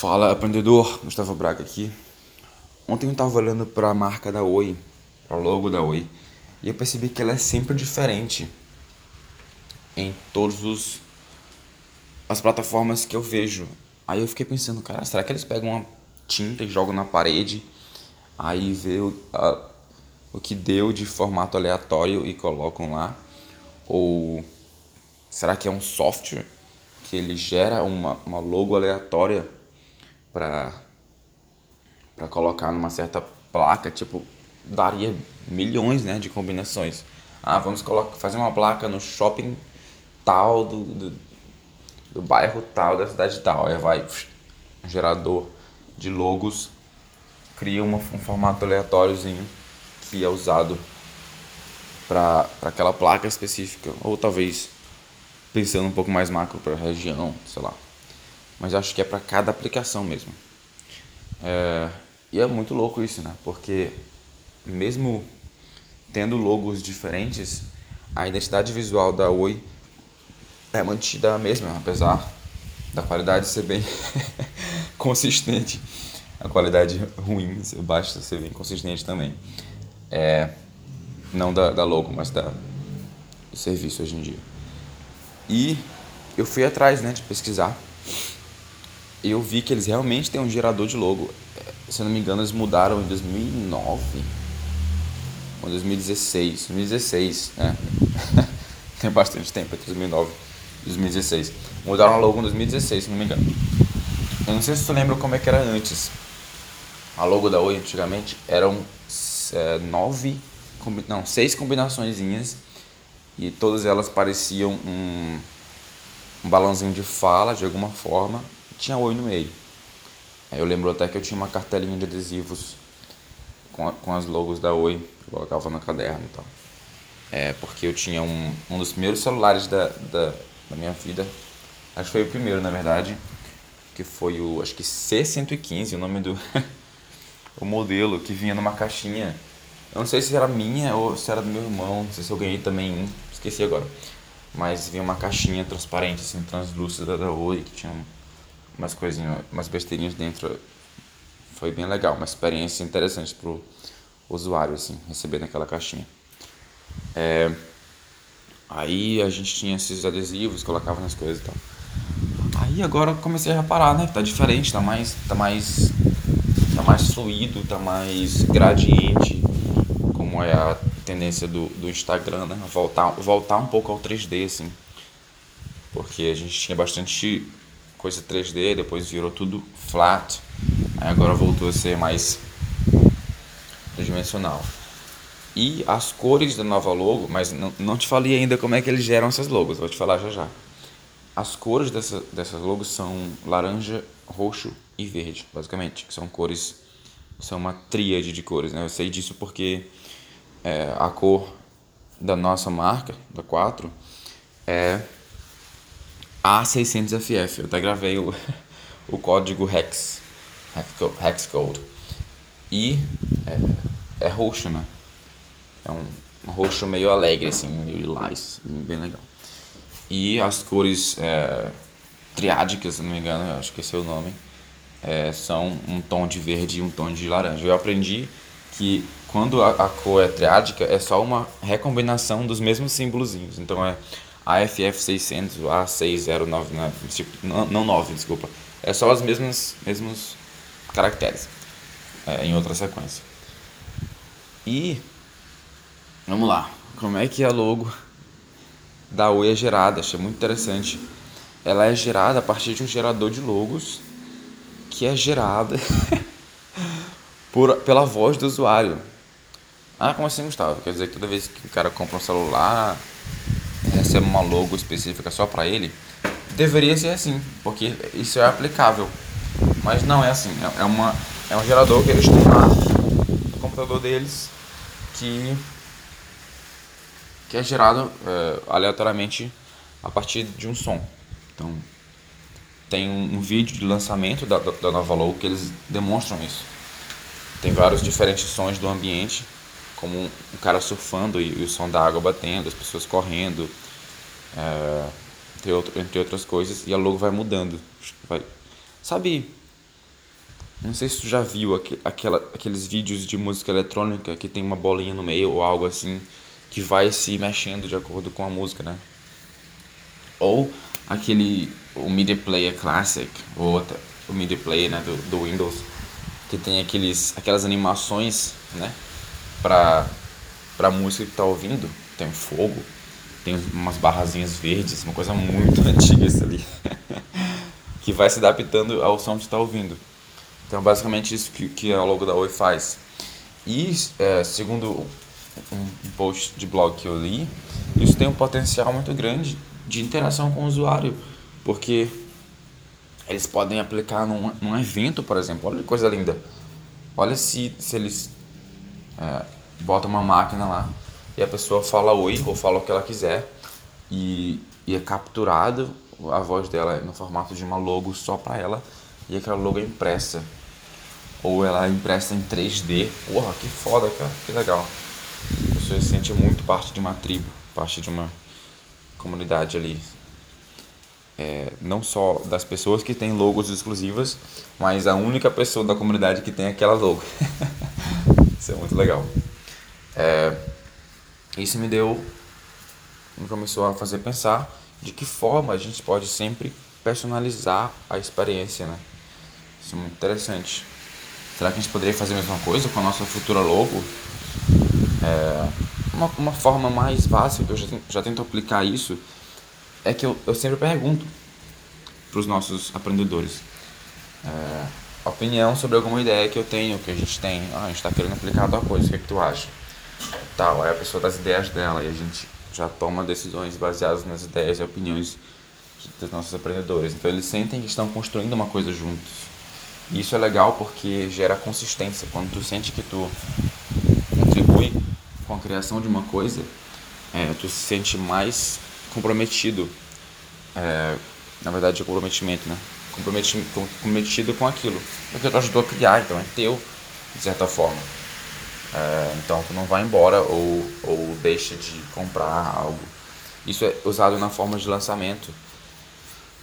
Fala aprendedor, Gustavo Braga aqui. Ontem eu estava olhando para a marca da Oi, para o logo da Oi, e eu percebi que ela é sempre diferente em todos os as plataformas que eu vejo. Aí eu fiquei pensando, cara, será que eles pegam uma tinta e jogam na parede, aí vê o, a, o que deu de formato aleatório e colocam lá? Ou será que é um software que ele gera uma, uma logo aleatória para para colocar numa certa placa, tipo, daria milhões, né, de combinações. Ah, vamos colocar, fazer uma placa no shopping tal do, do, do bairro tal da cidade tal. Aí vai gerador de logos cria uma, um formato aleatóriozinho que é usado para aquela placa específica ou talvez pensando um pouco mais macro para a região, sei lá mas acho que é para cada aplicação mesmo. É, e é muito louco isso, né? Porque mesmo tendo logos diferentes, a identidade visual da Oi é mantida a mesma, apesar da qualidade ser bem consistente. A qualidade ruim, basta ser bem consistente também. É, não da, da logo, mas da, do serviço hoje em dia. E eu fui atrás né, de pesquisar eu vi que eles realmente têm um gerador de logo. É, se eu não me engano, eles mudaram em 2009 ou 2016. 2016, né? Tem bastante tempo entre 2009 e 2016. Mudaram a logo em 2016, se não me engano. Eu não sei se tu lembra como é que era antes. A logo da Oi antigamente eram é, nove, não, seis combinaçõezinhas e todas elas pareciam um, um balãozinho de fala de alguma forma tinha Oi no meio. Aí eu lembro até que eu tinha uma cartelinha de adesivos com, a, com as logos da Oi, que eu colocava no caderno e tal. É, porque eu tinha um, um dos primeiros celulares da, da, da minha vida, acho que foi o primeiro na verdade, que foi o, acho que C115, o nome do o modelo, que vinha numa caixinha. Eu não sei se era minha ou se era do meu irmão, não sei se eu ganhei também um, esqueci agora. Mas vinha uma caixinha transparente, assim, translúcida da Oi, que tinha umas coisinhas, umas besteirinhas dentro. Foi bem legal, uma experiência interessante pro usuário, assim, receber naquela caixinha. É, aí a gente tinha esses adesivos, colocava nas coisas e tal. Aí agora comecei a reparar, né, tá diferente, tá mais, tá mais, tá mais fluido, tá mais gradiente, como é a tendência do, do Instagram, né, voltar, voltar um pouco ao 3D, assim. Porque a gente tinha bastante coisa 3D, depois virou tudo flat, aí agora voltou a ser mais tridimensional. E as cores da nova logo, mas não, não te falei ainda como é que eles geram essas logos, vou te falar já já. As cores dessa, dessas logos são laranja, roxo e verde, basicamente, que são cores, são uma tríade de cores, né? Eu sei disso porque é, a cor da nossa marca, da 4, é a600FF. Eu até gravei o, o código Hex, Hex Code. E é, é roxo, né? É um, roxo meio alegre, assim, meio lilás, bem legal. E as cores é, triádicas, se não me engano, acho que esse é o nome, é, são um tom de verde e um tom de laranja. Eu aprendi que quando a, a cor é triádica, é só uma recombinação dos mesmos símbolozinhos. Então é AFF600, A6099, tipo, não, não 9, desculpa. É só os mesmos, mesmos caracteres é, em outra sequência. E vamos lá, como é que a logo da Oi é gerada? Achei muito interessante. Ela é gerada a partir de um gerador de logos que é gerada por, pela voz do usuário. Ah, como assim, Gustavo? Quer dizer que toda vez que o cara compra um celular, recebe uma logo específica só para ele, deveria ser assim, porque isso é aplicável. Mas não é assim, é, é, uma, é um gerador que eles têm lá no computador deles que, que é gerado é, aleatoriamente a partir de um som. Então, tem um, um vídeo de lançamento da, da nova logo que eles demonstram isso. Tem vários diferentes sons do ambiente, como um cara surfando e, o som da água batendo, as pessoas correndo, é, entre, outro, entre outras coisas, e a logo vai mudando. Vai, sabe Não sei se tu já viu aqu aquela, aqueles vídeos de música eletrônica que tem uma bolinha no meio ou algo assim que vai se mexendo de acordo com a música, né? Ou aquele o Media Player Classic ou o Media Player né, do, do Windows que tem aqueles aquelas animações, né? Pra, pra música que tá ouvindo, tem fogo, tem umas barrazinhas verdes, uma coisa muito antiga isso ali, que vai se adaptando ao som que está ouvindo. Então, basicamente, isso que, que a logo da Oi faz. E, é, segundo um, um post de blog que eu li, isso tem um potencial muito grande de interação com o usuário, porque eles podem aplicar num, num evento, por exemplo. Olha que coisa linda. Olha se, se eles é, botam uma máquina lá e a pessoa fala oi ou fala o que ela quiser e, e é capturado a voz dela no formato de uma logo só para ela e aquela logo é impressa ou ela é impressa em 3D. Porra, que foda, cara, que legal. Você se sente muito parte de uma tribo, parte de uma comunidade ali. É, não só das pessoas que têm logos exclusivas, mas a única pessoa da comunidade que tem aquela logo. Isso é muito legal. É, isso me deu, me começou a fazer pensar de que forma a gente pode sempre personalizar a experiência, né? Isso é muito interessante. Será que a gente poderia fazer a mesma coisa com a nossa futura logo? É, uma, uma forma mais básica que eu já, já tento aplicar isso é que eu, eu sempre pergunto para os nossos aprendedores é, opinião sobre alguma ideia que eu tenho, que a gente tem. Ah, a gente está querendo aplicar tal coisa, o que, é que tu acha? Tal, aí a pessoa das ideias dela e a gente já toma decisões baseadas nas ideias e opiniões dos nossos aprendedores. Então eles sentem que estão construindo uma coisa juntos. E isso é legal porque gera consistência. Quando tu sente que tu contribui com a criação de uma coisa, é, tu se sente mais comprometido. É, na verdade, é comprometimento, né? Comprometido, com aquilo. Porque tu ajudou a criar, então é teu, de certa forma. É, então tu não vai embora ou, ou deixa de comprar algo. Isso é usado na forma de lançamento.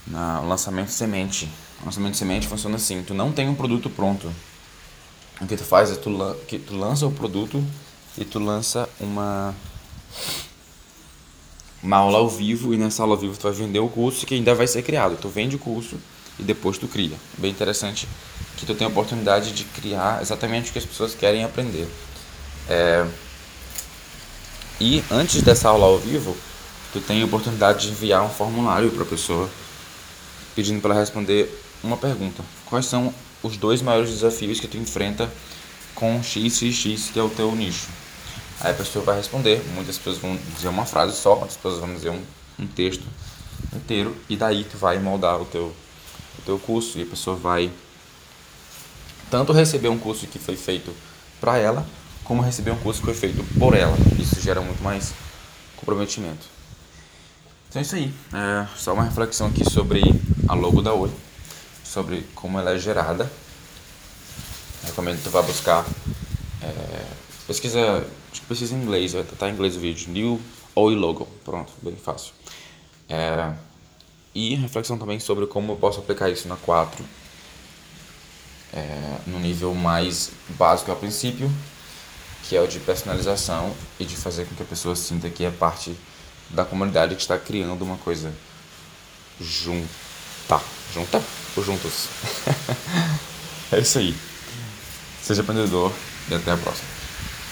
Na lançamento semente. O lançamento semente funciona assim: tu não tem um produto pronto. O que tu faz é tu, que tu lança o produto e tu lança uma uma aula ao vivo e nessa aula ao vivo tu vai vender o curso que ainda vai ser criado. Tu vende o curso e depois tu cria. Bem interessante que tu tem a oportunidade de criar exatamente o que as pessoas querem aprender. É... E antes dessa aula ao vivo, tu tem a oportunidade de enviar um formulário para a pessoa pedindo para ela responder uma pergunta. Quais são os dois maiores desafios que tu enfrenta com X, X, X, que é o teu nicho? Aí a pessoa vai responder. Muitas pessoas vão dizer uma frase só, outras pessoas vão dizer um, um texto inteiro. E daí tu vai moldar o teu, teu curso. E a pessoa vai tanto receber um curso que foi feito para ela, como receber um curso que foi feito por ela. Isso gera muito mais comprometimento. Então é isso aí. É só uma reflexão aqui sobre a logo da Oi sobre como ela é gerada. Recomendo que tu vá buscar. É, pesquisa, acho que pesquisa em inglês, vai estar em inglês o vídeo. New Oi Logo. Pronto, bem fácil. É, e reflexão também sobre como eu posso aplicar isso na 4. É, no nível mais básico a princípio, que é o de personalização e de fazer com que a pessoa sinta que é parte da comunidade que está criando uma coisa junta. Junta? Ou juntos? é isso aí. Seja aprendedor e até a próxima.